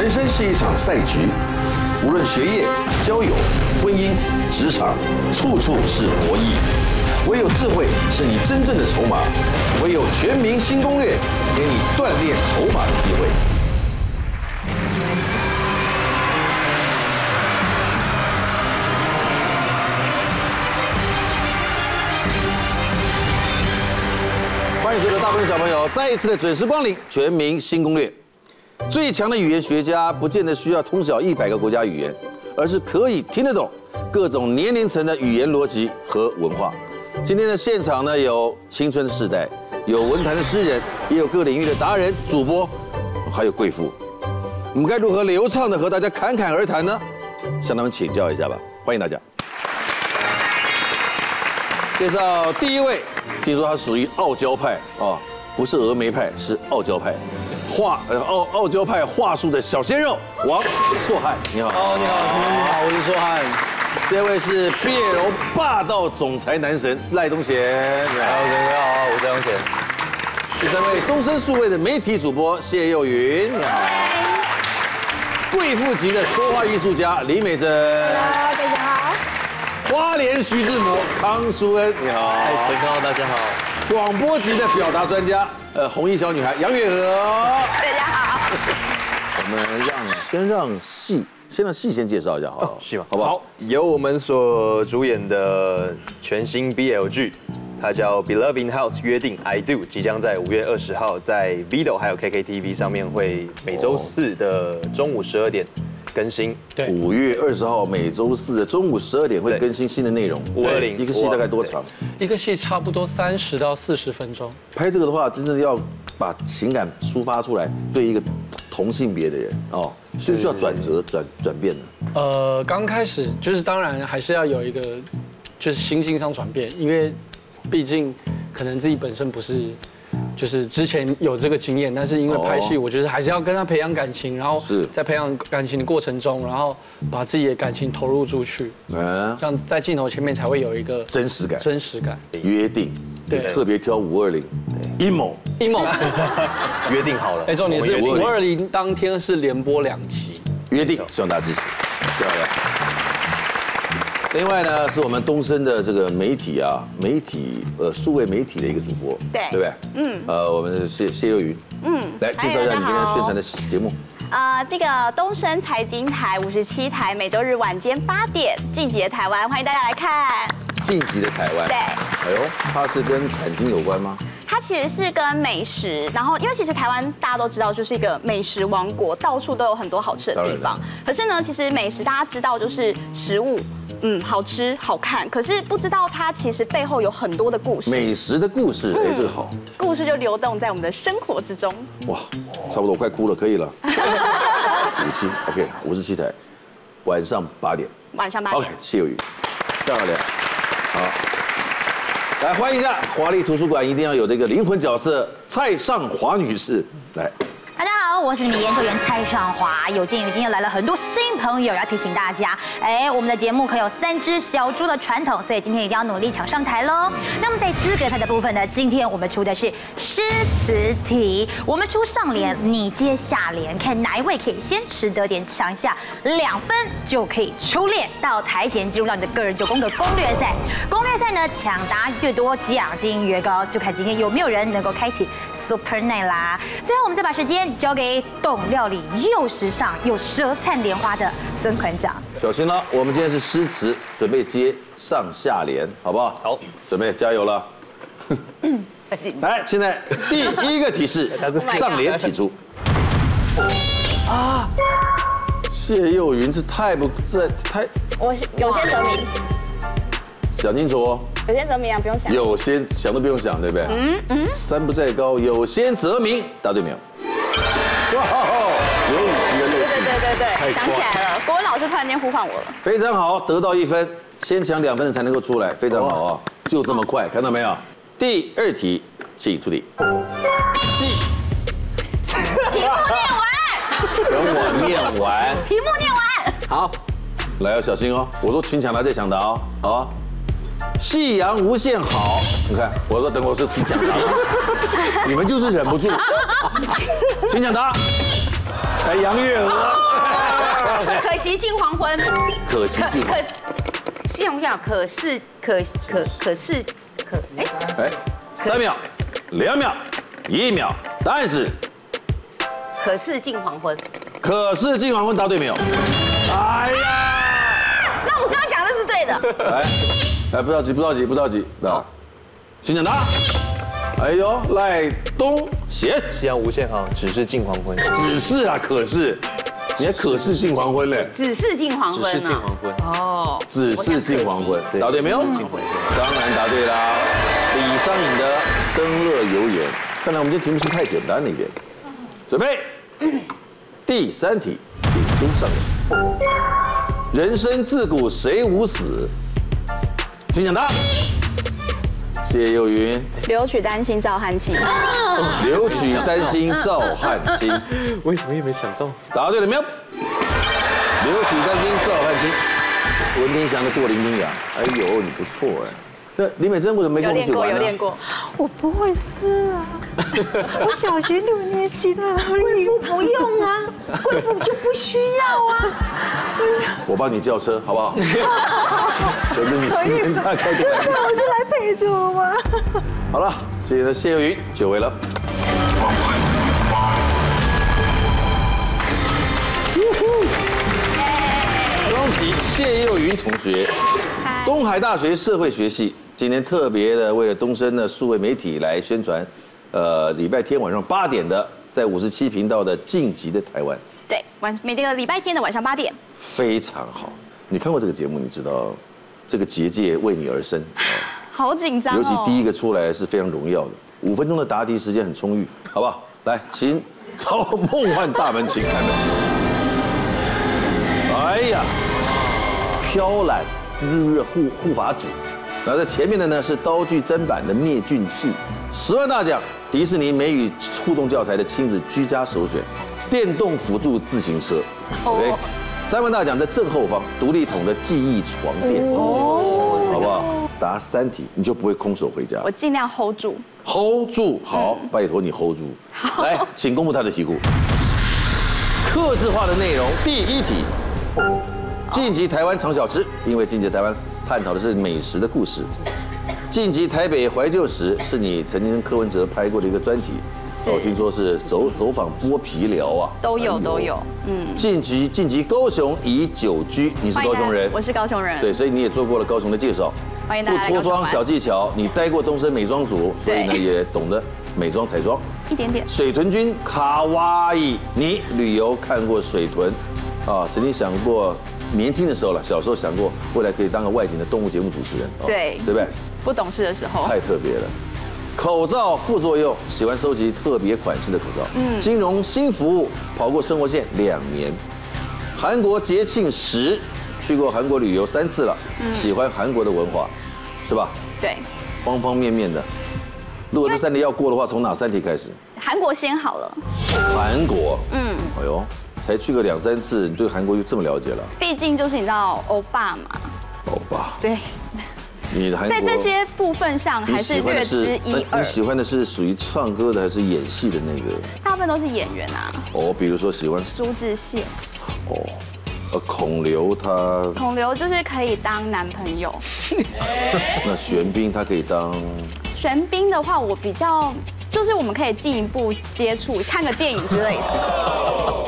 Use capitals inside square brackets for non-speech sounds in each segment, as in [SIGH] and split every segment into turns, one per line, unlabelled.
人生是一场赛局，无论学业、交友、婚姻、职场，处处是博弈。唯有智慧是你真正的筹码，唯有全民新攻略，给你锻炼筹码的机会。欢迎所有的大朋友小朋友再一次的准时光临《全民新攻略》。最强的语言学家不见得需要通晓一百个国家语言，而是可以听得懂各种年龄层的语言逻辑和文化。今天的现场呢，有青春的世代，有文坛的诗人，也有各领域的达人、主播，还有贵妇。我们该如何流畅的和大家侃侃而谈呢？向他们请教一下吧。欢迎大家。介绍第一位，听说他属于傲娇派啊，不是峨眉派，是傲娇派。话呃傲傲娇派话术的小鲜肉王硕汉，你好。
哦，你好，你好，我是硕汉。
这位是 BL 霸道总裁男神赖东贤，你好，
大家好，我是赖东贤。
第三位终身数位的媒体主播谢幼云，你好。贵妇级的说话艺术家李美珍，
大家好。
花莲徐志摩康淑恩，你好。
嗨，陈康，大家好。
广播级的表达专家。呃，红衣小女孩杨月娥，
大家好。
我们让先让戏，先让戏先介绍一下，好，
戏嘛，
好不好？
由我们所主演的全新 BL 剧，它叫《Beloved in House》约定 I Do，即将在五月二十号在 Vido 还有 KKTV 上面会每周四的中午十二点。更新
对，五月二十号每周四的中午十二点会更新新的内容。
五二零
一个戏大概多长？
一个戏差不多三十到四十分钟。
拍这个的话，真的要把情感抒发出来，对一个同性别的人哦，需不需要转折转转变呢？
呃，刚开始就是当然还是要有一个就是心境上转变，因为毕竟可能自己本身不是。就是之前有这个经验，但是因为拍戏，我觉得还是要跟他培养感情，然后是。在培养感情的过程中，然后把自己的感情投入出去，嗯，这样在镜头前面才会有一个
真实感。
真实感。
约定，对，特别挑五二零，阴谋，
阴谋，[LAUGHS]
约定好了。
哎，重点是五二零当天是连播两集，
约定，希望大家支持，漂亮。另外呢，是我们东升的这个媒体啊，媒体呃数位媒体的一个主播，
对，
对不对？嗯，呃，我们的谢谢幼云，嗯，来介绍一下你今天宣传的节目。
呃，这个东升财经台五十七台，每周日晚间八点，晋级的台湾，欢迎大家来看。
晋级的台湾，
对。
哎呦，它是跟产经有关吗？
它其实是跟美食，然后因为其实台湾大家都知道，就是一个美食王国，到处都有很多好吃的地方。可是呢，其实美食大家知道就是食物。嗯，好吃好看，可是不知道它其实背后有很多的故事。
美食的故事，哎、嗯，这个好。
故事就流动在我们的生活之中。哇，
差不多我快哭了，可以了。[LAUGHS] 五七，OK，五十七台，晚上八点。
晚上八点。OK，
谢有余，漂亮。好，来欢迎一下华丽图书馆一定要有这个灵魂角色蔡尚华女士，来。
大家好我是你们研究员蔡尚华，有鉴于今天来了很多新朋友，要提醒大家，哎，我们的节目可有三只小猪的传统，所以今天一定要努力抢上台喽。那么在资格赛的部分呢，今天我们出的是诗词题，我们出上联，你接下联，看哪一位可以先取得点抢下两分，就可以出列到台前进入到你的个人九宫格攻略赛。攻略赛呢，抢答越多，奖金越高，就看今天有没有人能够开启 Super Night 啦。最后我们再把时间交给。懂料理又时尚又舌灿莲花的曾馆长，
小心了，我们今天是诗词，准备接上下联，好不好？好，准备加油了。[LAUGHS] 来，现在第一个提示，[LAUGHS] 上联提出。啊，谢幼云，这太不这太，
我有些得名，
想清楚哦。
有先则名啊，不用想。
有先想都不用想，对不对？嗯嗯。山不在高，有先则名，答对没有？哇哦！有语气的乐趣。对对对对，
想起来了，国文老师突然间呼唤我了。
非常好，得到一分，先抢两分的才能够出来，非常好啊！就这么快，看到没有？第二题，请出题。
题目念完。
等我念完。
题目念完。
好，来要小心哦！我说请抢答再抢答哦，好。夕阳无限好，你看，我说等我是请抢答，[LAUGHS] 你们就是忍不住，请抢答。哎杨月娥。
可惜近黄昏，
可惜近黄
可系统下可是可可可是可哎
哎，三秒，两秒，一秒，答案是
可是近黄昏。
可是近黄昏，答对没有？哎呀！
那我刚刚讲的是对的。
来，来，不着急，不着急，不着急，那，请讲答。哎呦，赖东贤，
夕阳无限好，只是近黄昏。
只是啊，可是，你还可是近黄昏嘞？
只是近黄昏
只是近黄昏。
哦，
只是近黄昏，答对没有？当然答对啦。李商隐的《登乐游原》，看来我们今天题目是太简单了一点。准备，第三题，请出上联。人生自古谁无死？请讲答。谢幼云，
留取丹心照汗青。
留取丹心照汗青。[LAUGHS]
为什么也没想到？
答对了没有？留取丹心照汗青。文天祥的过零丁洋，哎呦，你不错哎。那李美珍为什么没跟我们一起玩呢？
有练过。
我不会撕啊，[LAUGHS] 我小学六年级的
贵妇不用啊，[LAUGHS] 贵妇就不需要啊。
我帮你叫车，好不好？觉得你今天大概就来。
我是来陪着我吗？
好了，谢谢谢幼云，久违了。恭喜谢幼云同学，东海大学社会学系今天特别的为了东升的数位媒体来宣传，呃，礼拜天晚上八点的在五十七频道的《晋级的台湾》。
对，晚每个礼拜天的晚上八点。
非常好，你看过这个节目，你知道这个结界为你而生。[SIGHS]
好紧张哦。
尤其第一个出来是非常荣耀的，五分钟的答题时间很充裕，好不好？来，请朝梦幻大门请开门。哎呀，飘蓝日月护护法组，然后在前面的呢是刀具砧板的灭菌器，十万大奖迪士尼美语互动教材的亲子居家首选，电动辅助自行车，对，三万大奖在正后方独立桶的记忆床垫，哦，好不好？答三题你就不会空手回家，
我尽量 hold 住
，hold 住，好，拜托你 hold 住，来，请公布他的题库，克制化的内容，第一题。晋级台湾常小吃，因为晋级台湾探讨的是美食的故事。晋级台北怀旧时是你曾经跟柯文哲拍过的一个专题，我听说是走走访剥皮寮啊，
都有都有，嗯。
晋级晋级高雄以久居，你是高雄人，
我是高雄人，
对，所以你也做过了高雄的介绍。
欢迎大家。不
脱妆小技巧，你待过东森美妆组，所以呢也懂得美妆彩妆
一点点。
水豚君卡哇伊，你旅游看过水豚？啊，曾经想过年轻的时候了，小时候想过未来可以当个外景的动物节目主持人，
对，
对不对？
不懂事的时候，
太特别了。口罩副作用，喜欢收集特别款式的口罩。嗯，金融新服务，跑过生活线两年。韩国节庆时，去过韩国旅游三次了，喜欢韩国的文化，是吧？
对，
方方面面的。如果这三题要过的话，从哪三题开始？
韩国先好了。
韩国，嗯，哎呦。才去个两三次，你对韩国就这么了解了？毕
竟就是你知道欧巴嘛。
欧巴。
对。
你的韩国
在这些部分上还是略知一二。
你喜欢的是属于唱歌的还是演戏的那个？
大部分都是演员啊。
哦，比如说喜欢
苏志燮。
哦。呃，孔刘他。
孔刘就是可以当男朋友。[LAUGHS]
那玄彬他可以当。
玄彬的话，我比较就是我们可以进一步接触，看个电影之类的。[LAUGHS]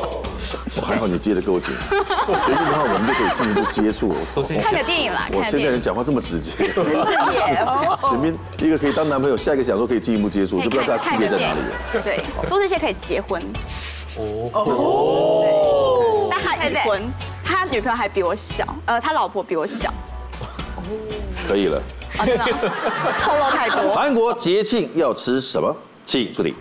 我还好，你接得够紧。随便的话，我们就可以进一步接触。
看个电影啦。
我现在人讲话这么直接。
真的耶！
前面一个可以当男朋友，下一个想说可以进一步接触，就不知道他区别在哪里。
对，说这些可以结婚。哦哦。但他结婚，他女朋友还比我小，呃，他老婆比我小。
可以了。
啊，真的。[LAUGHS] 透露太多。
韩国节庆要吃什么？请注意。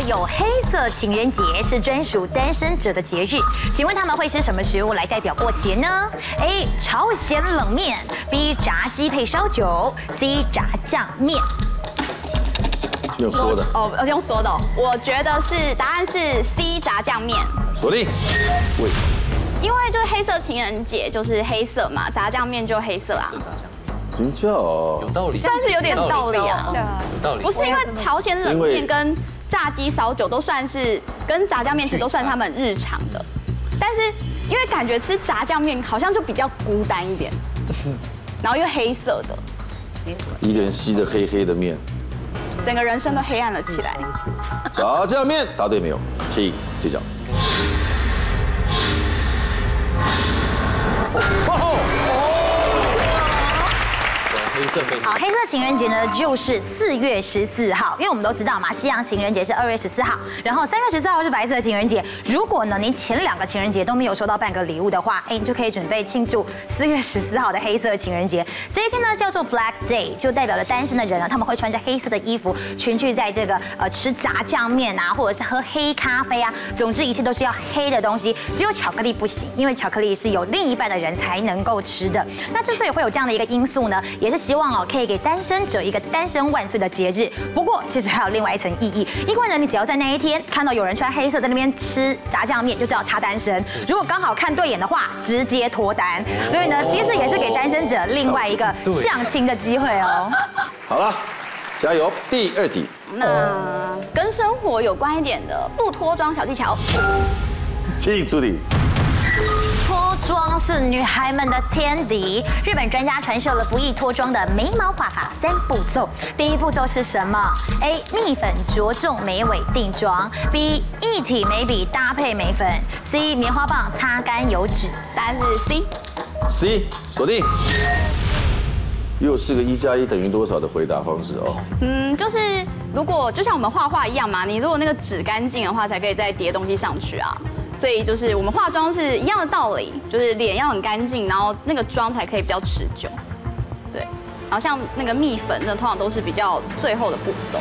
有黑色情人节，是专属单身者的节日。请问他们会吃什么食物来代表过节呢？A. 朝鲜冷面，B. 炸鸡配烧酒，C. 炸酱面。
用说的
哦，用说的。我觉得是答案是 C. 炸酱面。
锁定。为什么？
因为就是黑色情人节就是黑色嘛，炸酱面就黑色啊。
真叫
有道理，
但是有点道理啊，
有道理。
不是因为朝鲜冷面跟炸鸡、烧酒都算是跟炸酱面其实都算他们日常的，但是因为感觉吃炸酱面好像就比较孤单一点，[LAUGHS] 然后又黑色的，
一个人吸着黑黑的面，
整个人生都黑暗了起来。
炸酱面答对没有？请揭晓。
好，黑色情人节呢，就是四月十四号，因为我们都知道嘛，西洋情人节是二月十四号，然后三月十四号是白色情人节。如果呢，您前两个情人节都没有收到半个礼物的话，哎，你就可以准备庆祝四月十四号的黑色情人节。这一天呢，叫做 Black Day，就代表了单身的人呢，他们会穿着黑色的衣服，群聚在这个呃吃炸酱面啊，或者是喝黑咖啡啊，总之一切都是要黑的东西，只有巧克力不行，因为巧克力是有另一半的人才能够吃的。那之所以会有这样的一个因素呢，也是。希望哦，可以给单身者一个单身万岁的节日。不过，其实还有另外一层意义，因为呢，你只要在那一天看到有人穿黑色在那边吃炸酱面，就知道他单身。如果刚好看对眼的话，直接脱单。所以呢，其实也是给单身者另外一个相亲的机会哦。[LAUGHS]
好了，加油！第二题，
那跟生活有关一点的不脱妆小技巧，
请出题。
脱妆是女孩们的天敌。日本专家传授了不易脱妆的眉毛画法三步骤。第一步骤是什么？A. 蜜粉着重眉尾定妆。B. 一体眉笔搭配眉粉。C. 棉花棒擦干油脂。
答案是 C。
C 锁定。又是个一加一等于多少的回答方式哦。
嗯，就是如果就像我们画画一样嘛，你如果那个纸干净的话，才可以再叠东西上去啊。所以就是我们化妆是一样的道理，就是脸要很干净，然后那个妆才可以比较持久。对，然后像那个蜜粉，那通常都是比较最后的步骤。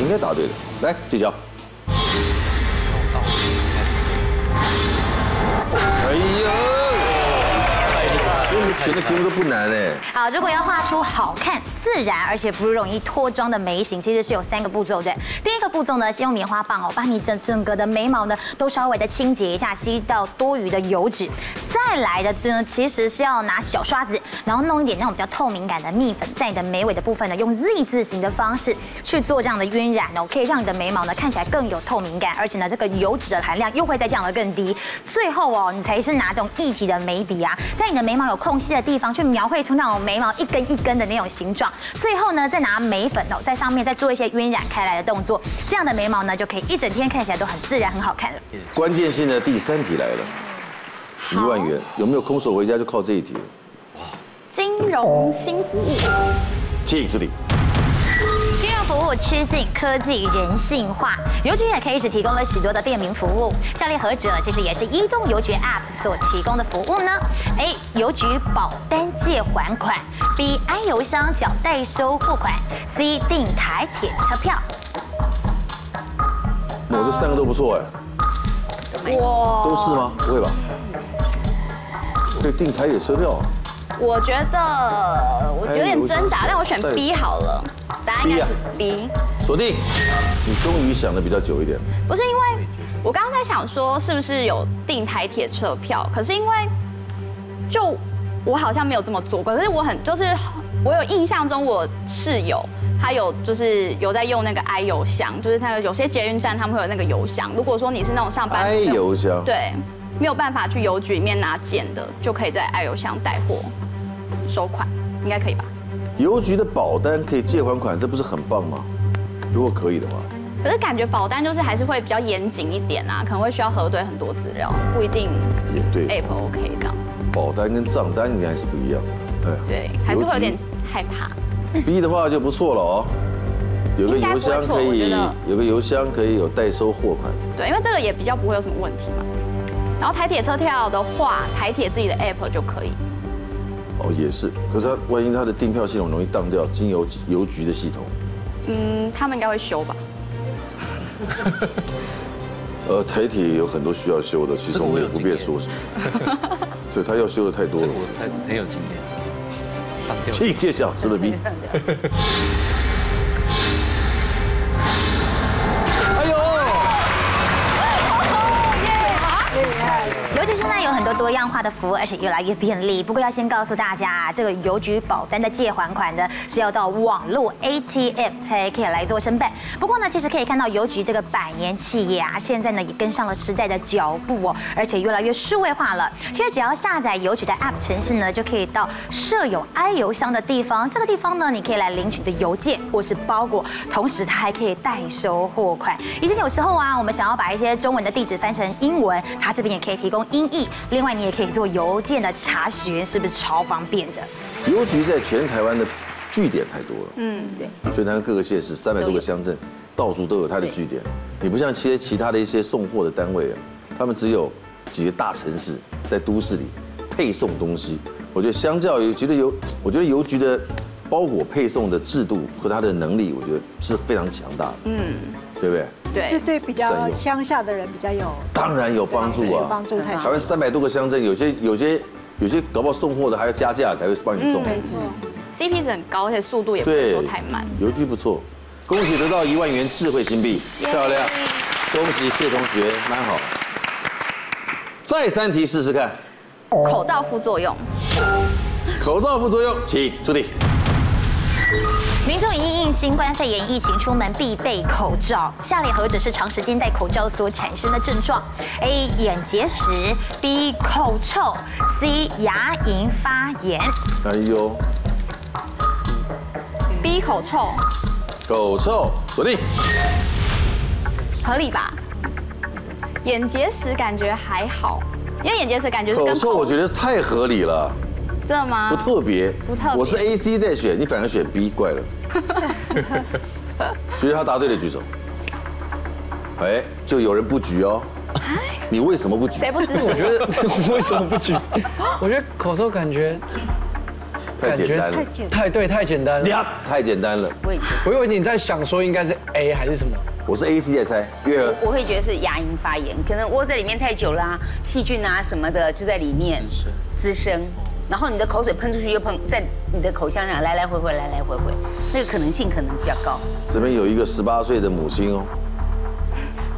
应该答对的，来聚焦。哎呀！选的题目都不难哎。
好，如果要画出好看、自然而且不容易脱妆的眉形，其实是有三个步骤的。第一个步骤呢，先用棉花棒哦，把你整整个的眉毛呢都稍微的清洁一下，吸到多余的油脂。再来的呢，其实是要拿小刷子，然后弄一点那种比较透明感的蜜粉，在你的眉尾的部分呢，用 Z 字形的方式去做这样的晕染哦，可以让你的眉毛呢看起来更有透明感，而且呢，这个油脂的含量又会再降得更低。最后哦，你才是拿这种一体的眉笔啊，在你的眉毛有空隙的地方去描绘出那种眉毛一根一根的那种形状，最后呢，再拿眉粉哦，在上面再做一些晕染开来的动作，这样的眉毛呢，就可以一整天看起来都很自然，很好看了。
关键性的第三题来了，一万元有没有空手回家就靠这一题？
哇，金融新服务，
请助理。
服务趋近科技人性化，邮局也开始提供了许多的便民服务。下列何者其实也是移动邮局 App 所提供的服务呢？A. 邮局保单借还款；B. i 邮箱缴代收货款；C. 订台铁车票。
我这三个都不错哎。哇，都是吗？不会吧？订台铁车票。
我觉得我有点挣扎，但我选 B 好了。答案应该是 B。
锁定。你终于想的比较久一点。
不是因为我刚刚在想说是不是有订台铁车票，可是因为就我好像没有这么做过。可是我很就是我有印象中我室友他有就是有在用那个 i 邮箱，就是那个有些捷运站他们会有那个邮箱。如果说你是那种上班
i 邮箱，
对，没有办法去邮局里面拿件的，就可以在爱邮箱带货收款，应该可以吧？
邮局的保单可以借还款，这不是很棒吗？如果可以的话，
可是感觉保单就是还是会比较严谨一点啊，可能会需要核对很多资料，不一定。也对，App OK 这样。
保单跟账单应该还是不一样，
对对，还是会有点害怕。[LAUGHS]
B 的话就不错了哦，有个邮箱可以，有个邮箱可以有代收货款。
对，因为这个也比较不会有什么问题嘛。然后台铁车票的话，台铁自己的 App 就可以。
哦，也是，可是他万一他的订票系统容易当掉，经邮邮局的系统，
嗯，他们应该会修吧？[LAUGHS]
呃，台铁有很多需要修的，其实我们也不便说什么，[LAUGHS] 所以他要修的太多了。这个我很很有经验，请揭晓，是的 B。[LAUGHS]
多样化的服务，而且越来越便利。不过要先告诉大家，这个邮局保单的借还款呢，是要到网络 ATM 才可以来做申办。不过呢，其实可以看到邮局这个百年企业啊，现在呢也跟上了时代的脚步哦，而且越来越数位化了。其实只要下载邮局的 App 程式呢，就可以到设有 i 邮箱的地方，这个地方呢，你可以来领取的邮件或是包裹，同时它还可以代收货款。以前有时候啊，我们想要把一些中文的地址翻成英文，它这边也可以提供音译。另外，你也可以做邮件的查询，是不是超方便的？
邮局在全台湾的据点太多了，嗯，对，全台湾各个县市三百多个乡镇，到处都有它的据点。你不像一些其他的一些送货的单位啊，他们只有几个大城市，在都市里配送东西。我觉得相较于觉得邮，我觉得邮局的包裹配送的制度和它的能力，我觉得是非常强大的，嗯，对不对？
对，
这对比较乡下的人比较有，
当然有帮助啊，
有帮助太多。
台湾三百多个乡镇，有些有些有些搞不好送货的还要加价才会帮你送，
没错
，CP 值很高，而且速度也不会说太慢。
邮局不错，恭喜得到一万元智慧金币，漂亮，恭喜谢同学，蛮好。再三题试试看，
口罩副作用，
口罩副作用，请出题。
民众因应新冠肺炎疫情出门必备口罩，下列何者是长时间戴口罩所产生的症状？A. 眼结石，B. 口臭，C. 牙龈发炎。
哎呦
，B 口臭，
口臭，锁定，
合理吧？眼结石感觉还好，因为眼结石感觉是跟口
臭，我觉得太合理了。
真的吗？
不特别，
不特别。
我是 A C 在选，你反而选 B，怪了。觉得他答对的举手。哎，就有人不举哦。你为什么不举？
谁不举？
我觉得 [LAUGHS] 为什么不举？[LAUGHS] 我觉得口臭感觉
太简单了，
太对，太简单了，
太简单了。
我
我以为你在想说应该是 A 还是什么？
我是 A C 在猜，月儿。
我会觉得是牙龈发炎，可能窝在里面太久啦，细菌啊什么的就在里面滋生。然后你的口水喷出去又喷在你的口腔上，来来回回，来来回回，那个可能性可能比较高。
这边有一个十八岁的母亲哦。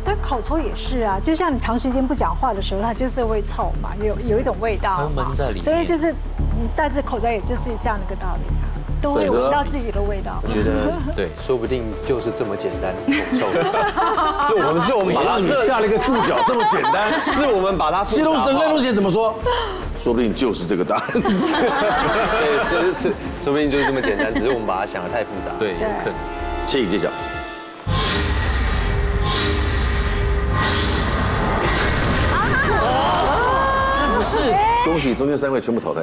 但口臭也是啊，就像你长时间不讲话的时候，它就是会臭嘛，有有一种味道嘛。
闷在里面。
所以就是，你戴着口罩也就是这样的一个道理。都会闻到自己的味道。
我觉得 [LAUGHS] 对，说不定就是这么简单，口臭。[LAUGHS] 是我们是我们把它
下了一个注脚，这么简单，
是我们把它。
西东市的赖东贤怎么说？说不定就是这个答案。[LAUGHS] 对，
是是，说不定就是这么简单，只是我们把它想得太复杂。
对，有可能。
请揭晓。
这不是。
恭喜中间三位全部淘汰。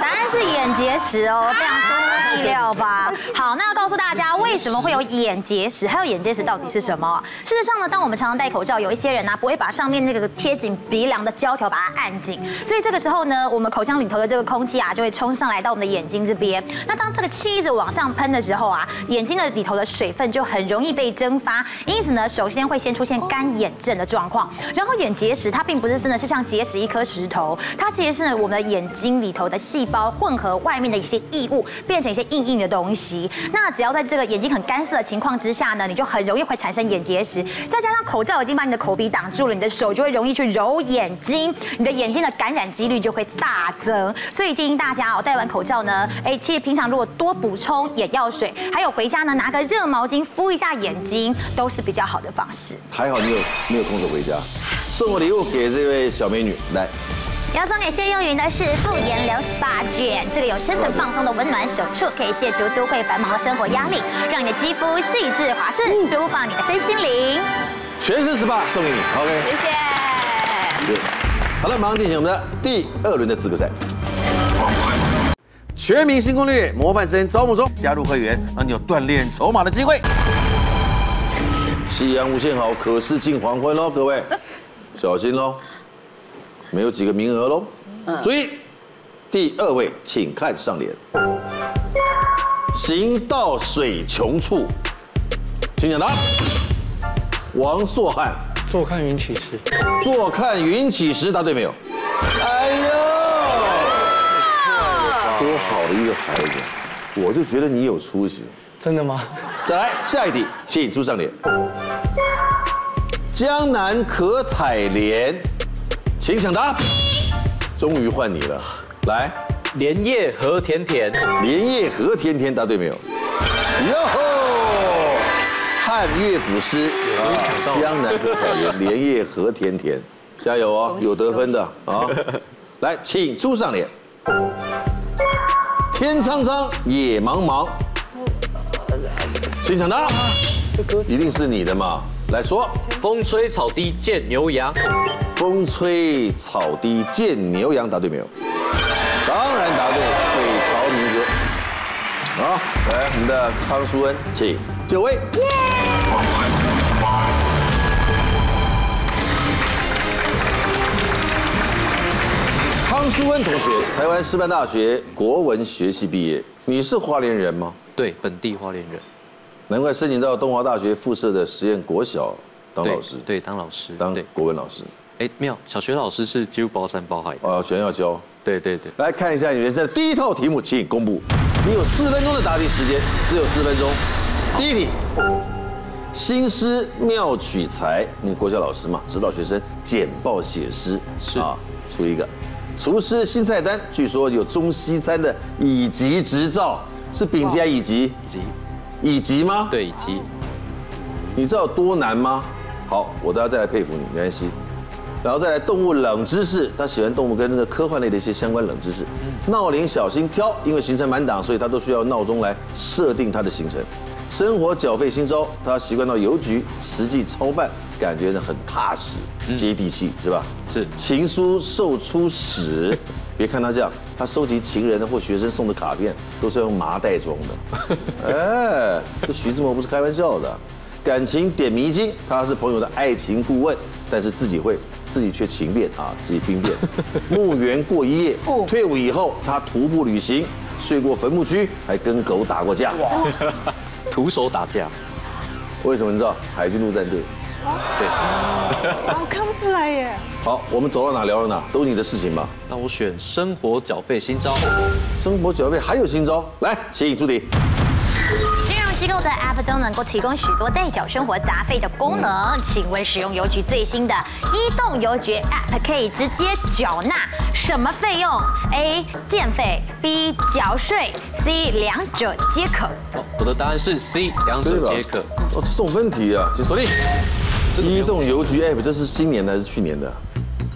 答案是眼结石哦，非常出乎意料吧？好，那要告诉大家为什么会有眼结石，还有眼结石到底是什么？事实上呢，当我们常常戴口罩，有一些人呢、不会把上面那个贴紧鼻梁的胶条把它按紧，所以这个时候呢，我们口腔里头的这个空气啊就会冲上来到我们的眼睛这边。那当这个气一直往上喷的时候啊，眼睛的里头的水分就很容易被蒸发，因此呢，首先会先出现干眼症的状况。然后眼结石它并不是真的是像结石一颗石头，它。其实是我们的眼睛里头的细胞混合外面的一些异物，变成一些硬硬的东西。那只要在这个眼睛很干涩的情况之下呢，你就很容易会产生眼结石。再加上口罩已经把你的口鼻挡住了，你的手就会容易去揉眼睛，你的眼睛的感染几率就会大增。所以建议大家哦，戴完口罩呢，哎，其实平常如果多补充眼药水，还有回家呢拿个热毛巾敷一下眼睛，都是比较好的方式。
还好你有没有空手回家，送个礼物给这位小美女来。
要送给谢幼云的是复颜流 SPA 卷，这个有深层放松的温暖手触，可以卸除都会繁忙的生活压力，让你的肌肤细致滑顺，舒放你的身心灵。
全身 SPA 送给你，OK。
谢
谢。好了，马上进行我们的第二轮的资格赛。全民新攻略模范生招募中，加入会员让你有锻炼筹码的机会。夕阳无限好，可是近黄昏喽，各位小心喽。没有几个名额喽，嗯，注意，第二位，请看上联。行到水穷处，请讲答。王朔汉，
坐看云起时。
坐看云起时，答对没有？哎呦，多好的一个孩子，我就觉得你有出息。
真的吗？
再来下一题，请出上联。江南可采莲。请抢答。终于换你了，来，
莲叶何田田，
莲叶何田田，答对没有？哟吼，汉乐府诗，
终于抢到？了
江南可草原，莲叶何田田，加油哦，有得分的啊！[LAUGHS] 来，请出上联。天苍苍，野茫茫，请抢答，一定是你的嘛？来说，
风吹草低见牛羊，
风吹草低见牛羊，答对没有？当然答对，北朝民歌。好，来我们的康淑恩，请就位。康淑恩同学，台湾师范大学国文学系毕业。你是花莲人吗？
对，本地花莲人。
难怪申请到东华大学附设的实验国小当老师。
对，当老师，
当国文老师。
哎，没有，小学老师是几乎包山包海。
哦，全要教。
对对对，
来看一下你们这第一套题目，请公布。你有四分钟的答题时间，只有四分钟。第一题，新诗妙取材，你国小老师嘛，指导学生简报写诗。
是
啊，出一个。厨师新菜单，据说有中西餐的乙级执照，是丙级还是乙级？
乙级。
乙级吗？
对，乙级。
你知道有多难吗？好，我都要再来佩服你，没关系。然后再来动物冷知识，他喜欢动物跟那个科幻类的一些相关冷知识。闹铃小心挑，因为行程满档，所以他都需要闹钟来设定他的行程。生活缴费新招，他习惯到邮局实际操办，感觉呢很踏实、接地气，是吧？
是。
情书售出史，别看他这样，他收集情人或学生送的卡片都是要用麻袋装的。[LAUGHS] 哎，这徐志摩不是开玩笑的。感情点迷津，他是朋友的爱情顾问，但是自己会。自己却情变啊，自己兵变，[LAUGHS] 墓园过一夜。[LAUGHS] 退伍以后，他徒步旅行，睡过坟墓区，还跟狗打过架。哇，
徒手打架，
为什么你知道？海军陆战队。对。
我 [LAUGHS] 看不出来耶。
好，我们走到哪聊到哪，都是你的事情吧。
那我选生活缴费新招。
生活缴费还有新招？来，请出题。
机构的 App 都能够提供许多代缴生活杂费的功能，请问使用邮局最新的移动邮局 App 可以直接缴纳什么费用？A. 电费，B. 缴税，C. 两者皆可。
哦，我的答案是 C，两者皆可。
哦，这种问题啊，请锁定。移动邮局 App 这是今年的还是去年的？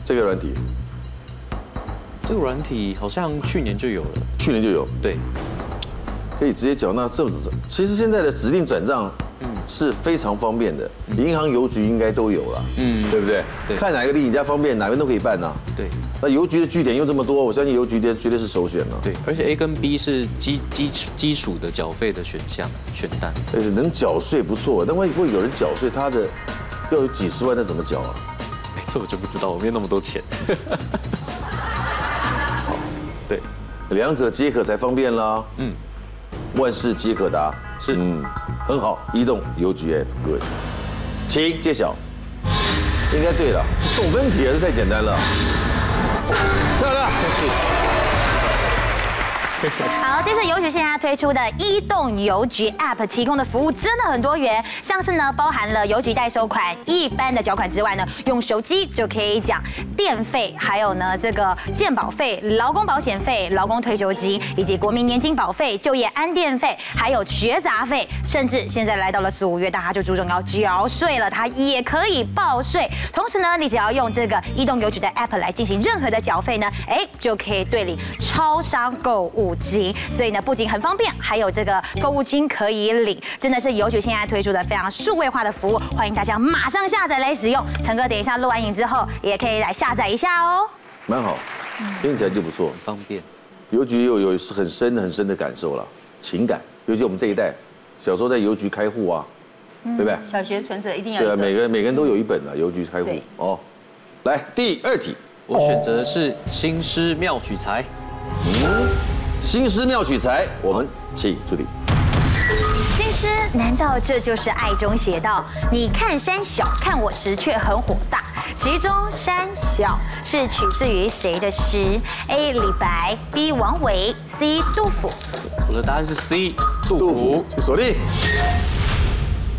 这个软体？
这个软体好像去年就有了。
去年就有？
对。
可以直接缴纳这么多，其实现在的指定转账，嗯，是非常方便的，银行、邮局应该都有了，嗯，对不对？看哪个离你家方便，哪边都可以办呐。
对，
那邮局的据点又这么多，我相信邮局的绝对是首选了。
对，而且 A 跟 B 是基基基础的缴费的选项选单。
呃，能缴税不错，但万一会有人缴税，他的要有几十万，那怎么缴啊？
哎，这我就不知道，我没有那么多钱。
好，[LAUGHS] 对，两者皆可才方便啦。嗯。万事皆可达，
是，嗯，
很好。移动邮局 App，各位，请揭晓。应该对了，送分题还是太简单了。漂亮。[LAUGHS]
好，这是邮局现在推出的移动邮局 App 提供的服务真的很多元，像是呢包含了邮局代收款、一般的缴款之外呢，用手机就可以缴电费，还有呢这个健保费、劳工保险费、劳工退休金，以及国民年金保费、就业安电费，还有学杂费，甚至现在来到了四五月，大家就注重要缴税了，它也可以报税。同时呢，你只要用这个移动邮局的 App 来进行任何的缴费呢，哎，就可以兑领超商购物金，所以呢，不仅很方便，还有这个购物金可以领，真的是邮局现在推出的非常数位化的服务，欢迎大家马上下载来使用。陈哥，等一下录完影之后，也可以来下载一下哦。
蛮好，听起来就不错，
方便。
邮局又有很深很深的感受了，情感。尤其我们这一代，小时候在邮局开户啊，对不对？
小学存折一定要
对啊，每个人每个人都有一本啊，邮局开户哦。来第二题，
我选择的是新诗妙取材。
嗯。新诗妙取材，我们请出题。
新诗，难道这就是爱中写道？你看山小，看我时却很火大。其中山小是取自于谁的诗？A. 李白，B. 王维，C. 杜甫。
我的答案是 C. 杜甫。
锁定。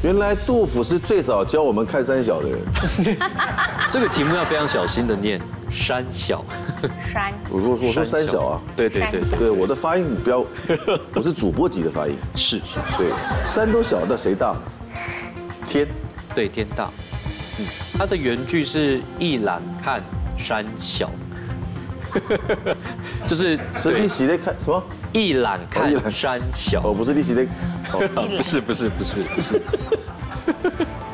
原来杜甫是最早教我们看山小的人。[LAUGHS]
这个题目要非常小心的念山小。[LAUGHS]
山。
我我我说三小啊。
对对对
对，我的发音 [LAUGHS] 不要，我是主播级的发音。
是是。
对，山都小，那谁大？天。
对，天大。嗯，它的原句是一览看山小。[LAUGHS] 就是
是你洗的看什么？
一览看山小。
哦，不是你洗的。
不是不是不是不是。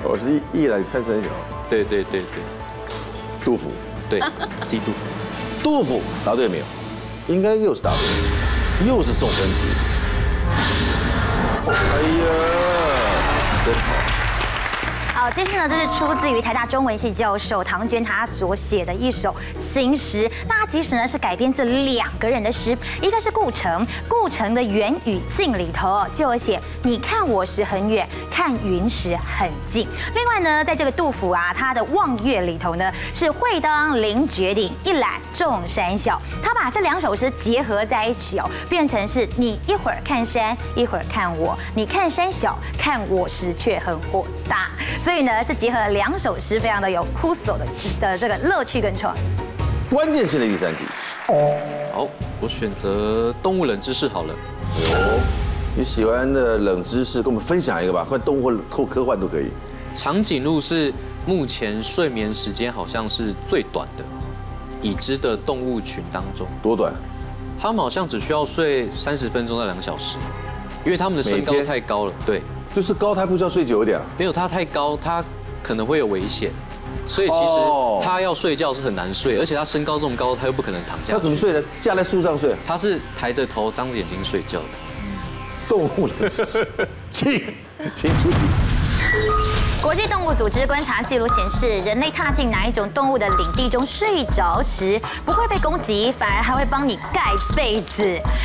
我是一一览看山小。
对对对对。
杜甫。
对，C 杜甫。
杜甫答对没有？应该又是答对，又是送分题。哎呀，真好。
好，这是呢，这是出自于台大中文系教授唐娟他所写的一首新诗。那其实呢是改编自两个人的诗，一个是顾城，顾城的《远与近》里头就有写“你看我时很远，看云时很近”。另外呢，在这个杜甫啊，他的《望月》里头呢是“会当凌绝顶，一览众山小”。他把这两首诗结合在一起哦，变成是你一会儿看山，一会儿看我，你看山小，看我时却很火大。所以呢，是结合了两首诗，非常的有酷索的的这个乐趣跟创意。
关键性的第三题，
好，我选择动物冷知识好了。
哦，你喜欢的冷知识，跟我们分享一个吧，或动物或科幻都可以。
长颈鹿是目前睡眠时间好像是最短的已知的动物群当中。
多短？
它们好像只需要睡三十分钟到两个小时，因为它们的身高太高了。对。
就是高，台不需要睡久一点啊？
没有，它太高，它可能会有危险，所以其实它要睡觉是很难睡，而且它身高这么高，它又不可能躺下。
它怎么睡的？架在树上睡？
它是抬着头，张着眼睛睡觉的。
动物的 [LAUGHS] 请请出去。
国际动物组织观察记录显示，人类踏进哪一种动物的领地中睡着时，不会被攻击，反而还会帮你盖被子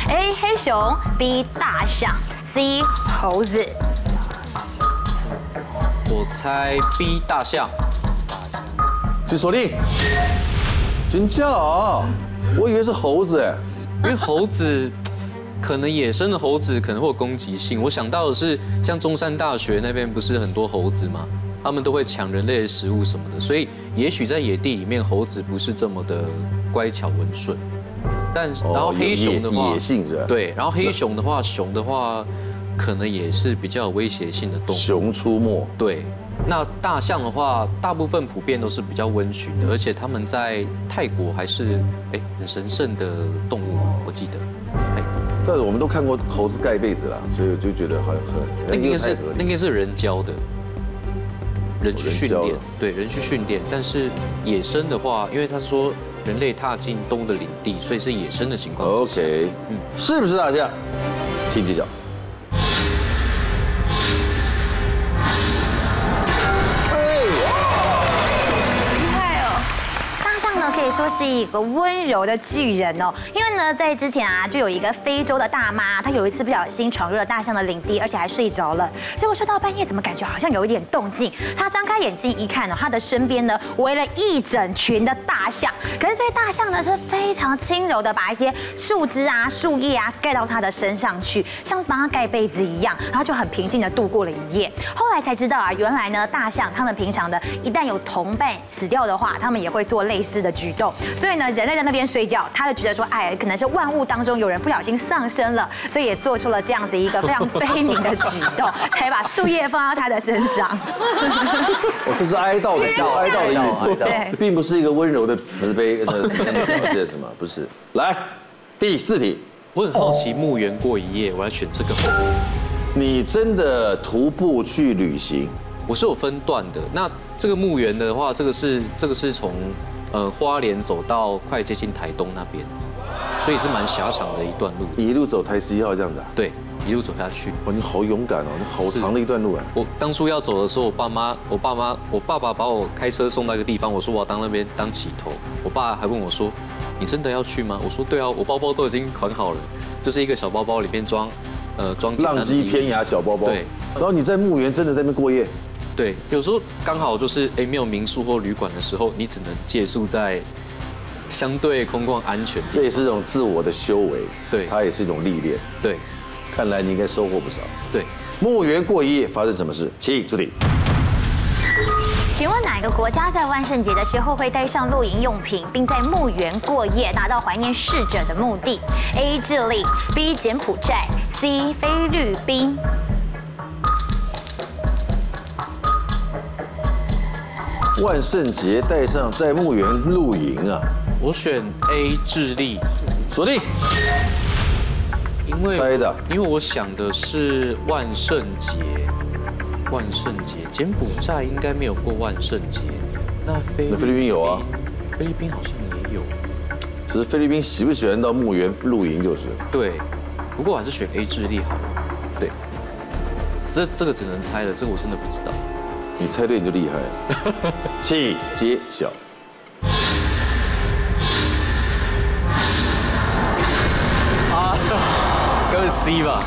？A. 黑熊，B. 大象，C. 猴子。
我猜 B 大象，
请锁定。真假？我以为是猴子哎，
因为猴子可能野生的猴子可能会有攻击性。我想到的是，像中山大学那边不是很多猴子吗？他们都会抢人类的食物什么的，所以也许在野地里面，猴子不是这么的乖巧温顺。但然后黑熊的话，
野性是吧？
对，然后黑熊的话，熊的话。可能也是比较有威胁性的动物。
熊出没。
对，那大象的话，大部分普遍都是比较温驯的，而且他们在泰国还是哎很神圣的动物，我记得。泰国。
但是我们都看过猴子盖被子啦，所以我就觉得好像很。
那应该是那应该是人教的，人去训练，对，人去训练。但是野生的话，因为他是说人类踏进动物的领地，所以是野生的情况。
OK，嗯，是不是大象？请揭
晓。是一个温柔的巨人哦，因为呢，在之前啊，就有一个非洲的大妈，她有一次不小心闯入了大象的领地，而且还睡着了。结果睡到半夜，怎么感觉好像有一点动静？她张开眼睛一看呢，她的身边呢围了一整群的大象。可是这些大象呢是非常轻柔的，把一些树枝啊、树叶啊盖到她的身上去，像是帮她盖被子一样，然后就很平静的度过了一夜。后来才知道啊，原来呢，大象他们平常的一旦有同伴死掉的话，他们也会做类似的举动。所以呢，人类在那边睡觉，他就觉得说，哎，可能是万物当中有人不小心丧生了，所以也做出了这样子一个非常悲悯的举动，才把树叶放到他的身上。
我这是哀悼的，哀悼的意思，对，并不是一个温柔的慈悲的表现，什么？不是。来，第四题，
我很好奇，墓园过一夜，我要选这个。
你真的徒步去旅行？
我是有分段的。那这个墓园的话，这个是这个是从。呃，花莲走到快接近台东那边，所以是蛮狭长的一段路，
一路走台十一号这样子啊？
对，一路走下去。
哇，你好勇敢哦，你好长的一段路啊！
我当初要走的时候，我爸妈、我爸妈、我爸爸把我开车送到一个地方，我说我要当那边当起头，我爸还问我说，你真的要去吗？我说对啊，我包包都已经款好了，就是一个小包包里面装，呃，装
浪迹天涯小包包。
对，
然后你在墓园真的在那边过夜？
对，有时候刚好就是哎，没有民宿或旅馆的时候，你只能借宿在相对空旷安全的地方。
这也是一种自我的修为，
对，
它也是一种历练。
对，
看来你应该收获不少。
对，
墓园过夜发生什么事？请出题。
请问哪个国家在万圣节的时候会带上露营用品，并在墓园过夜，达到怀念逝者的目的？A. 智利，B. 柬埔寨，C. 菲律宾。
万圣节带上在墓园露营啊！
我选 A 智利，
锁定。
因为
猜的，
因为我想的是万圣节，万圣节柬埔寨应该没有过万圣节，那菲
那菲律宾有啊，
菲律宾好像也有，
只是菲律宾喜不喜欢到墓园露营就是。
对，不过我还是选 A 智利好了。对，这这个只能猜了，这个我真的不知道。
你猜对你就厉害了，请揭晓。
啊，该是 C 吧。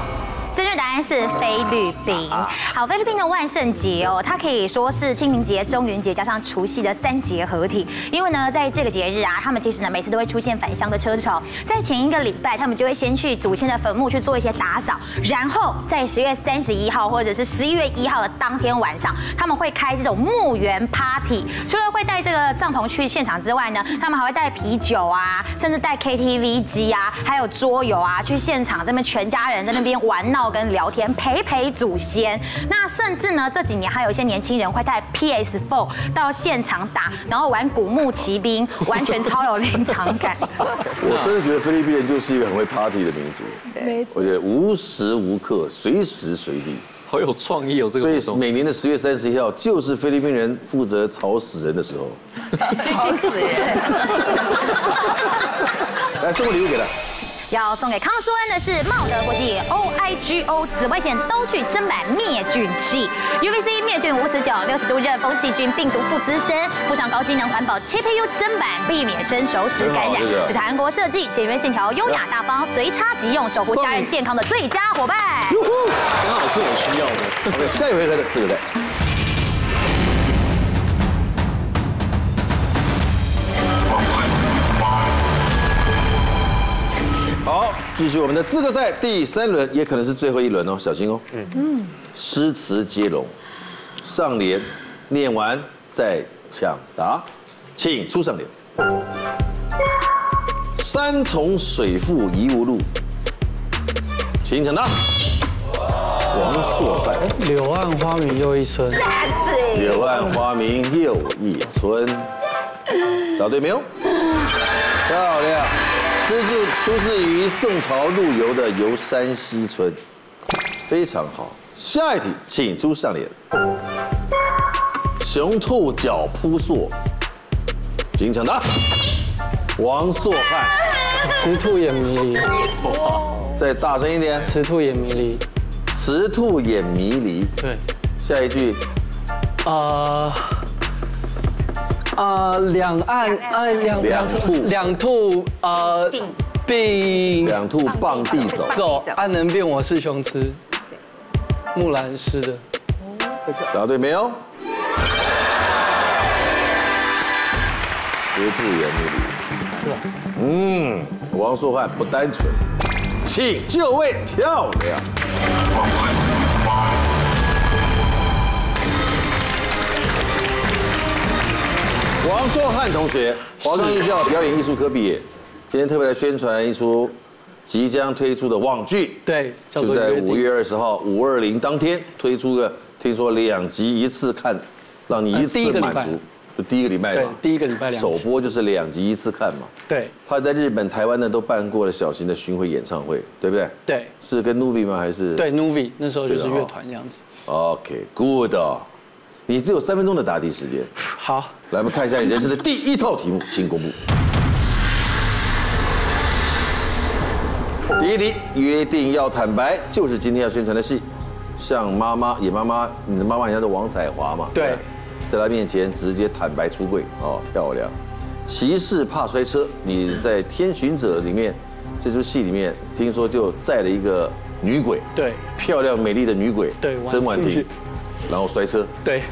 正确答案是菲律宾。好，菲律宾的万圣节哦，它可以说是清明节、中元节加上除夕的三节合体。因为呢，在这个节日啊，他们其实呢每次都会出现返乡的车潮。在前一个礼拜，他们就会先去祖先的坟墓去做一些打扫，然后在十月三十一号或者是十一月一号的当天晚上，他们会开这种墓园 party。除了会带这个帐篷去现场之外呢，他们还会带啤酒啊，甚至带 KTV 机啊，还有桌游啊，去现场这边全家人在那边玩闹。跟聊天陪陪祖先，那甚至呢这几年还有一些年轻人会带 PS4 到现场打，然后玩古墓奇兵，完全超有临场感。[LAUGHS]
我真的觉得菲律宾人就是一个很会 party 的民族，
没错。
我觉得无时无刻、随时随地，
好有创意哦，这个。
所以每年的十月三十一号就是菲律宾人负责吵死人的时候。[LAUGHS]
吵死人！[LAUGHS]
来送个礼物给他。
要送给康舒恩的是茂德国际 O I G O 紫外线刀具砧板灭菌器，U V C 灭菌无死角，六十度热风细菌病毒不滋生，附上高机能环保七 P U 砧板，避免生熟食感染。这是韩国设计，简约线条，优雅大方，随插即用，守护家人健康的最佳伙伴。
刚好是我需要的。
OK，下一回合的这个在。继续我们的资格赛第三轮，也可能是最后一轮哦，小心哦。嗯嗯，诗词接龙，上联念完再抢答，请出上联。山重水复疑无路，请抢答。王朔范。
柳暗花明又一村。
柳暗花明又一村。答对没有？[LAUGHS] 漂亮。这是出自于宋朝陆游的《游山西村》，非常好。下一题，请出上联。雄兔脚扑朔，请抢答。王朔范。[LAUGHS]
雌兔眼迷离。[LAUGHS]
再大声一点。
雌兔眼迷离。
雌兔眼迷离。
对。
下一句。
啊。啊，两岸哎，两两兔两兔呃并
两兔傍地走
走，安能辨我是雄雌？木兰诗的，
答对没有？雌兔眼迷离。嗯，王朔范不单纯，请就位，漂亮。王硕汉同学，华冈艺校表演艺术科毕业，今天特别来宣传一出即将推出的网剧，
对，
就在五月二十号五二零当天推出个，听说两集一次看，让你一次满足，就第一个礼拜嘛，
第一个礼拜
首播就是两集一次看嘛，
对，
他在日本、台湾呢都办过了小型的巡回演唱会，对不对？
对，
是跟 Novi 吗？还是？
对 Novi 那时候就是乐团这样子。
OK，Good。你只有三分钟的答题时间。
好，
来，我们看一下你人生的第一套题目，请公布。第一题，约定要坦白，就是今天要宣传的戏，像妈妈野妈妈，你的妈妈人家是王彩华嘛？
对，
在她面前直接坦白出柜，哦，漂亮。骑士怕摔车，你在《天巡者》里面这出戏里面，听说就载了一个女鬼，
对，
漂亮美丽的女鬼，
对，
甄婉婷，然后摔车，
对。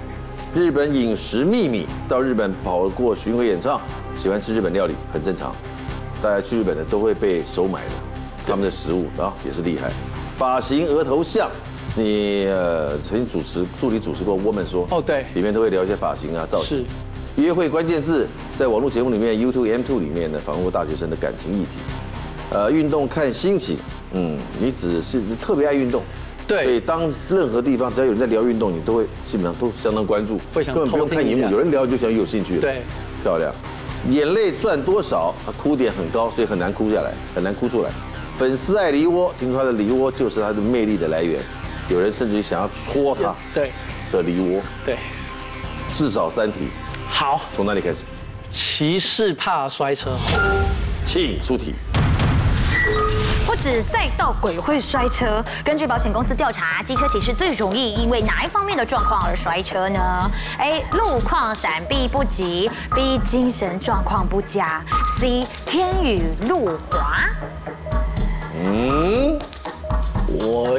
日本饮食秘密，到日本跑过巡回演唱，喜欢吃日本料理很正常。大家去日本的都会被收买的，他们的食物啊也是厉害。发型额头像，你呃曾经主持助理主持过《Woman 说》
哦对
里面都会聊一些发型啊造型。
是。
约会关键字，在网络节目里面，YouTube M Two 里面呢，访问过大学生的感情议题。呃，运动看心情，嗯，你只是特别爱运动，
对，
所以当任何地方只要有人在聊运动，你都会基本上都相当关注，
会想
根本不用看荧幕，有人聊就想有兴趣。
对，
漂亮。眼泪赚多少，哭点很高，所以很难哭下来，很难哭出来。粉丝爱梨窝，听说他的梨窝就是他的魅力的来源，有人甚至于想要戳他，
对，
的梨窝，
对，
至少三题。
好，
从哪里开始？
骑士怕摔车，
请出题。
不止赛道鬼会摔车，根据保险公司调查，机车骑士最容易因为哪一方面的状况而摔车呢？A. 路况闪避不及，B. 精神状况不佳，C. 天雨路滑。
嗯，我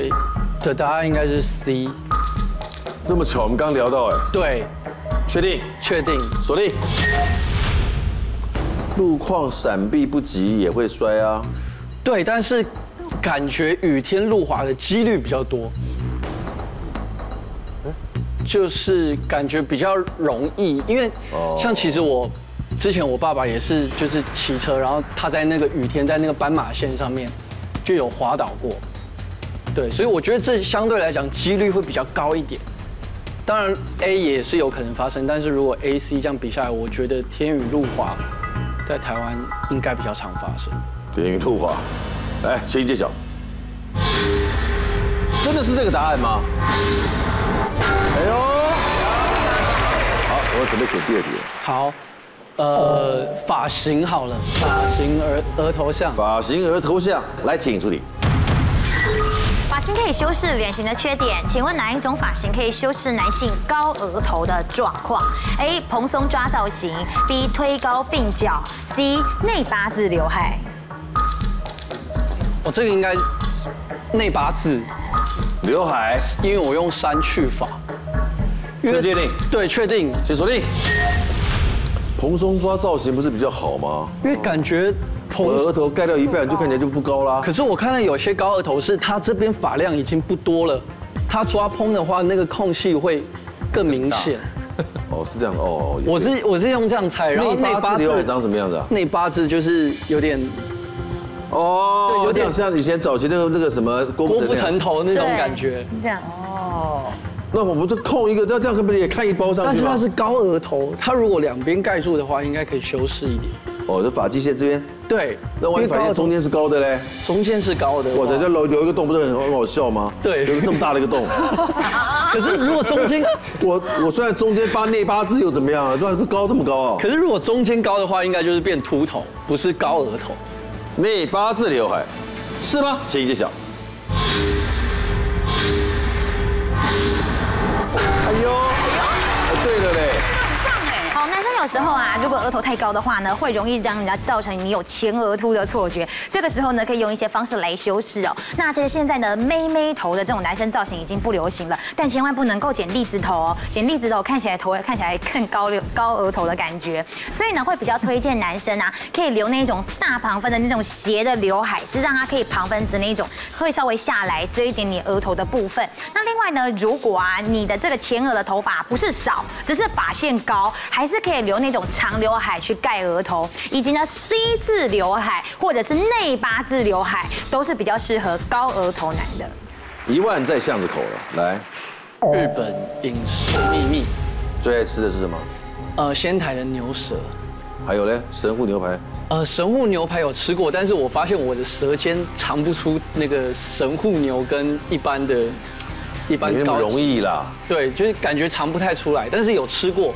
的答案应该是 C。
这么巧，我们刚聊到哎。
对。
确定，
确定，
锁定。路况闪避不及也会摔啊。
对，但是感觉雨天路滑的几率比较多。就是感觉比较容易，因为像其实我之前我爸爸也是就是骑车，然后他在那个雨天在那个斑马线上面就有滑倒过。对，所以我觉得这相对来讲几率会比较高一点。当然，A 也是有可能发生，但是如果 A、C 这样比下来，我觉得天雨路滑在台湾应该比较常发生。
天雨路滑，来，请揭晓。真的是这个答案吗？哎呦，好，我准备选第二题。
好，呃，发型好了，发型额额头像。
发型额头像，来，请助理。
发型可以修饰脸型的缺点，请问哪一种发型可以修饰男性高额头的状况？A. 蓬松抓造型，B. 推高鬓角，C. 内八字刘海。
我这个应该内八字
刘海，
因为我用删去法。
确定？
对，确定。
请锁定。蓬松抓造型不是比较好吗？
因为感觉。
我额头盖掉一半，就看起来就不高啦。
可是我看到有些高额头是他这边发量已经不多了，他抓蓬的话，那个空隙会更明显。
哦，是这样哦。
我是我是用这样猜，然后内八字
长什么样子啊？
内八字就是有点，
哦，对，有点像以前早期那个那个什么
郭富城头那种感觉。
这样哦。
那我们就扣一个，那这样可不可以也看一包上去？
但是它是高额头，它如果两边盖住的话，应该可以修饰一点。
哦，这发际线这边。
对，
那万一发线中间是高的嘞？
中间是高的，
我在这留留一个洞，不是很很好笑吗？
对，
留个这么大的一个洞。[LAUGHS]
可是如果中间，[LAUGHS]
我我虽然中间发内八字又怎么样啊？对都高这么高啊？
可是如果中间高的话，应该就是变秃头，不是高额头。
内八字刘海，是吗？请揭晓。
有时候啊，如果额头太高的话呢，会容易让人家造成你有前额秃的错觉。这个时候呢，可以用一些方式来修饰哦。那其实现在呢，妹妹头的这种男生造型已经不流行了，但千万不能够剪栗子头哦，剪栗子头看起来头看起来更高高额头的感觉。所以呢，会比较推荐男生啊，可以留那种大旁分的那种斜的刘海，是让它可以旁分的那种，会稍微下来遮一点点额头的部分。那另外呢，如果啊你的这个前额的头发不是少，只是发线高，还是可以。留那种长刘海去盖额头，以及呢 C 字刘海或者是内八字刘海，都是比较适合高额头男的。
一万在巷子口了，来，
日本饮食秘密，
最爱吃的是什么？
呃，仙台的牛舌，
还有呢，神户牛排。
呃，神户牛排有吃过，但是我发现我的舌尖尝不出那个神户牛跟一般的，一般高。没那么容
易啦。
对，就是感觉尝不太出来，但是有吃过。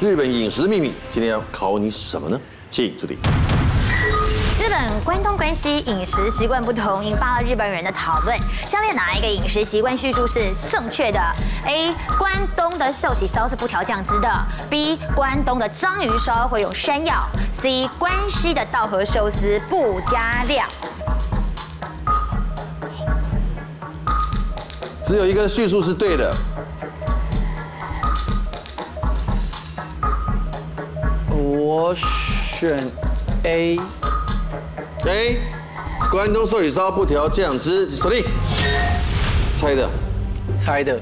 日本饮食的秘密，今天要考你什么呢？请注意。
日本关东关西饮食习惯不同，引发了日本人的讨论。下列哪一个饮食习惯叙述是正确的？A. 关东的寿喜烧是不调酱汁的。B. 关东的章鱼烧会用山药。C. 关西的稻荷寿司不加料。
只有一个叙述是对的。
我选 A。
A，关东寿喜烧不调酱汁，锁定。猜的。
猜的，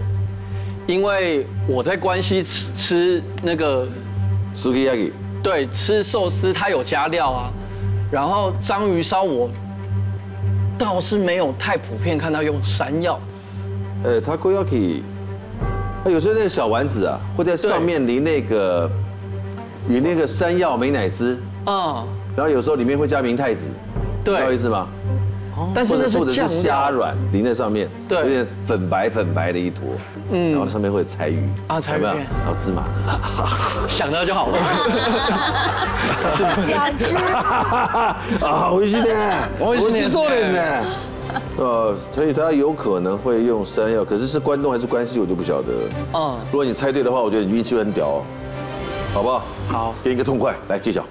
因为我在关西吃吃那个
Sukiyaki，
对，吃寿司它有加料啊，然后章鱼烧我倒是没有太普遍看到用山药，
呃，Takoyaki，它有时候那个小丸子啊，会在上面淋那个淋那个山药美乃滋，
嗯，
然后有时候里面会加明太子，
对
知道意思吗？
但是那是
或者是
酱料
虾软淋在上面，
对
有点粉白粉白的一坨，嗯，然后上面会有柴鱼
啊柴鱼
有没有
片
然后芝麻，[LAUGHS]
想到就好了。
想吃。
啊，美味しいね，
美味しいね
そうですね。呃，所以它有可能会用山药，可是是关东还是关西，我就不晓得。
嗯，
如果你猜对的话，我觉得你运气会很屌哦， 好不好？
好，
给你个痛快，来揭晓。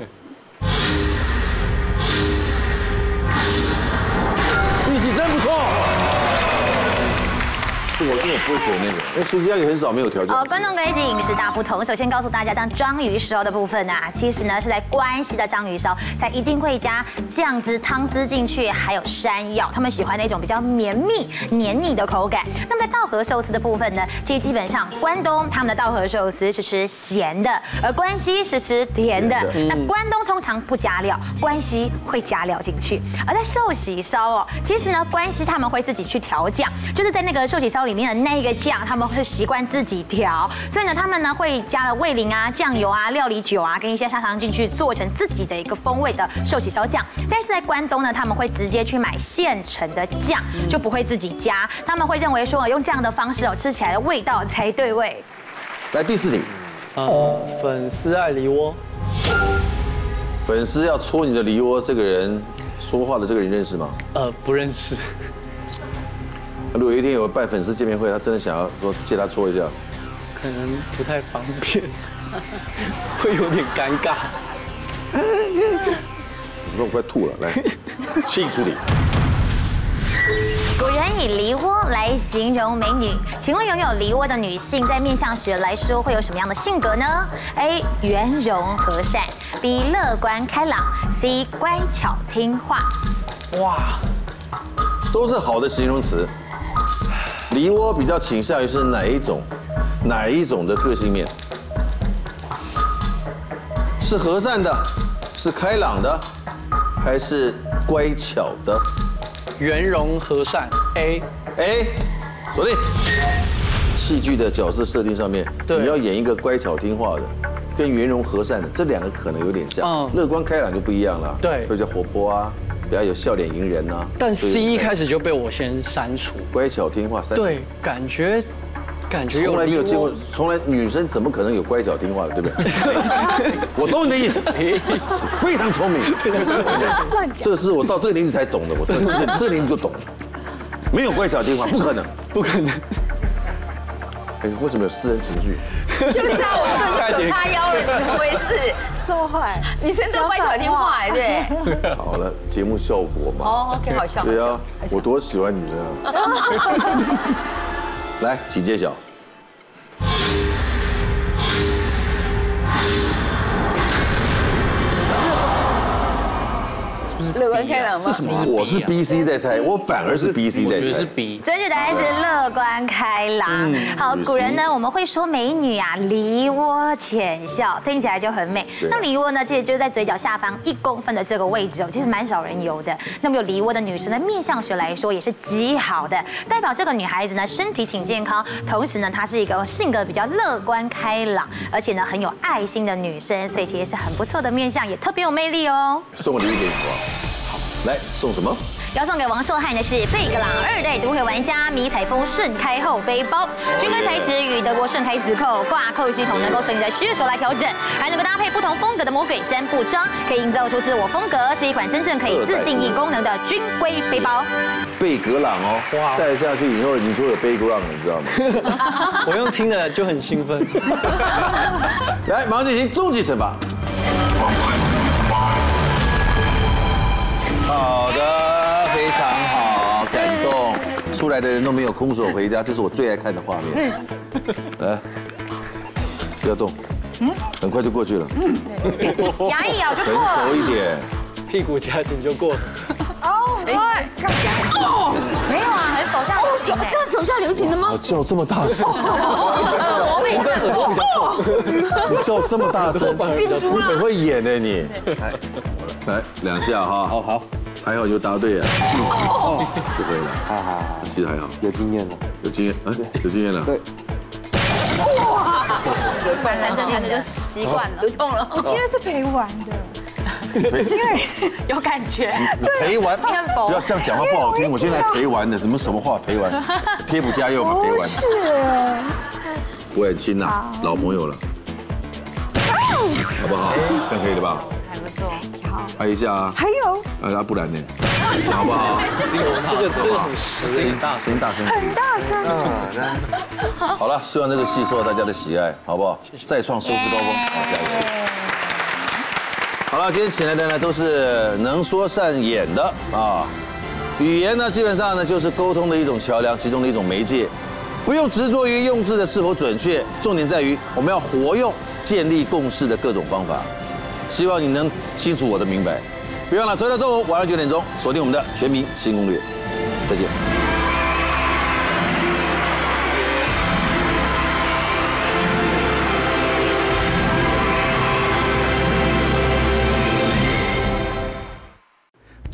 是我，因为我不会选那个，因为苏吉亚也很少没有调教。
哦，观众跟一起饮食大不同。首先告诉大家，像章鱼烧的部分啊，其实呢是在关西的章鱼烧才一定会加酱汁、汤汁进去，还有山药，他们喜欢那种比较绵密、黏腻的口感。那么在稻荷寿司的部分呢，其实基本上关东他们的稻荷寿司是吃咸的，而关西是吃甜的。那关东通常不加料，关西会加料进去。而在寿喜烧哦，其实呢关西他们会自己去调酱，就是在那个寿喜烧里面的那个酱，他们会习惯自己调，所以呢他们呢会加了味淋啊、酱油啊、料理酒啊，跟一些砂糖进去，做成自己的一个风味的寿喜烧酱。但是在关东呢，他们会直接去买现成的酱，就不会自己加。他们会认为说用这样的方式哦，吃起来的味道才对味。
来第四题，
呃，粉丝爱梨窝，
粉丝要戳你的梨窝，这个人说话的这个人认识吗？
呃，不认识，
如果有一天有办粉丝见面会，他真的想要说借他搓一下，
可能不太方便，[LAUGHS] 会有点尴尬。
我说我快吐了，来，请助理。
古人以梨窝来形容美女，请问拥有梨窝的女性在面相学来说会有什么样的性格呢？A. 圆融和善，B. 乐观开朗，C. 乖巧听话。
哇，
都是好的形容词。梨窝比较倾向于是哪一种，哪一种的个性面？是和善的，是开朗的，还是乖巧的
圆融和善，A。
？A，锁定。戏剧的角色设定上面，
对
你要演一个乖巧听话的，跟圆融和善的，这两个可能有点像。
嗯
乐观开朗就不一样了。
对
比较活泼啊，比较有笑脸迎人啊。
但 C 一开始就被我先删除。
乖巧听话三。
对，感觉感觉
从来没有
见过
从来女生怎么可能有乖巧听话的，对不对？[LAUGHS] 我懂你的意思，非常聪明。这是我到这个年纪才懂的，我这个这个年纪就懂了。没有乖巧听话，不可能。
不可能。
哎，为什么有私人情绪？[LAUGHS]
就是啊，我们都已经手叉腰了，怎么回事？
这么坏，
女生都乖巧听话，哎，对。
好了，节目效果嘛。
哦，OK，好笑，
对啊。，我多喜欢女生啊。[LAUGHS] 来，请揭晓。
乐观开朗吗？
是什么啊
我是 B、C 在猜，我反而是 B、C 在
我觉得是。B。
正确答案是乐观开朗。好，古人呢，我们会说美女啊，梨窝浅笑，听起来就很美。那梨窝呢，其实就是在嘴角下方一公分的这个位置哦，其实蛮少人有的。那么有梨窝的女生呢，面相学来说也是极好的，代表这个女孩子呢身体挺健康，同时呢她是一个性格比较乐观开朗，而且呢很有爱心的女生，所以其实是很不错的面相，也特别有魅力哦。
送个礼物给你好不？好，来送什么？
要送给王硕汉的是贝格朗二代独会玩家迷彩风顺开后背包，军规材质与德国顺开磁扣挂扣系统，能够随你的需求来调整，还能够搭配不同风格的魔鬼毡布章，可以营造出自我风格，是一款真正可以自定义功能的军规背包。
贝格朗哦，
哇 [LAUGHS]
戴下去以后你就有贝格朗了，你知道吗？[LAUGHS] [LAUGHS]
我用听的就很兴奋。
来，马上进行终极惩罚。好的，非常好，感动。出来的人都没有空手回家，这是我最爱看的画面。来，不要动，很快就过去了，
牙一咬就
成
过了
熟。一点。
屁股夹紧就过了。
哦，[LAUGHS] 对，
没有啊，很手
下留情哎，
这是手下留情的
吗？叫这么大声，[LAUGHS] [LAUGHS]
我每次
耳朵比较痛，
你叫这么大声，
变猪了
很会演呢你。来两下哈，好好，还好就答对了，就可以了，
好好好，
其实还好，
有经验了。
有经验，哎，有经验了。
对，
本来这边就习惯了，
不痛了。
我今天是陪玩的，因为
有感觉。
你陪玩，不要这样讲话不好听。我现在来陪玩的，什么什么话陪玩？贴补家用嘛，陪玩。
不是，
我也亲呐，老朋友了，好不好？这样可以了吧？
还不错。
好拍一下啊，
还有
啊，那不然呢？好不好？[LAUGHS]
这个这个很实，
声音大，声音大声。
很大声，
好了，希望这个戏受到大家的喜爱，好不好？再创收视高峰，好，加油！好了，今天请来的呢都是能说善演的啊，语言呢基本上呢就是沟通的一种桥梁，其中的一种媒介，不用执着于用字的是否准确，重点在于我们要活用建立共识的各种方法。希望你能清楚我的明白，别忘了周六中午晚上九点钟锁定我们的《全民新攻略》，再见。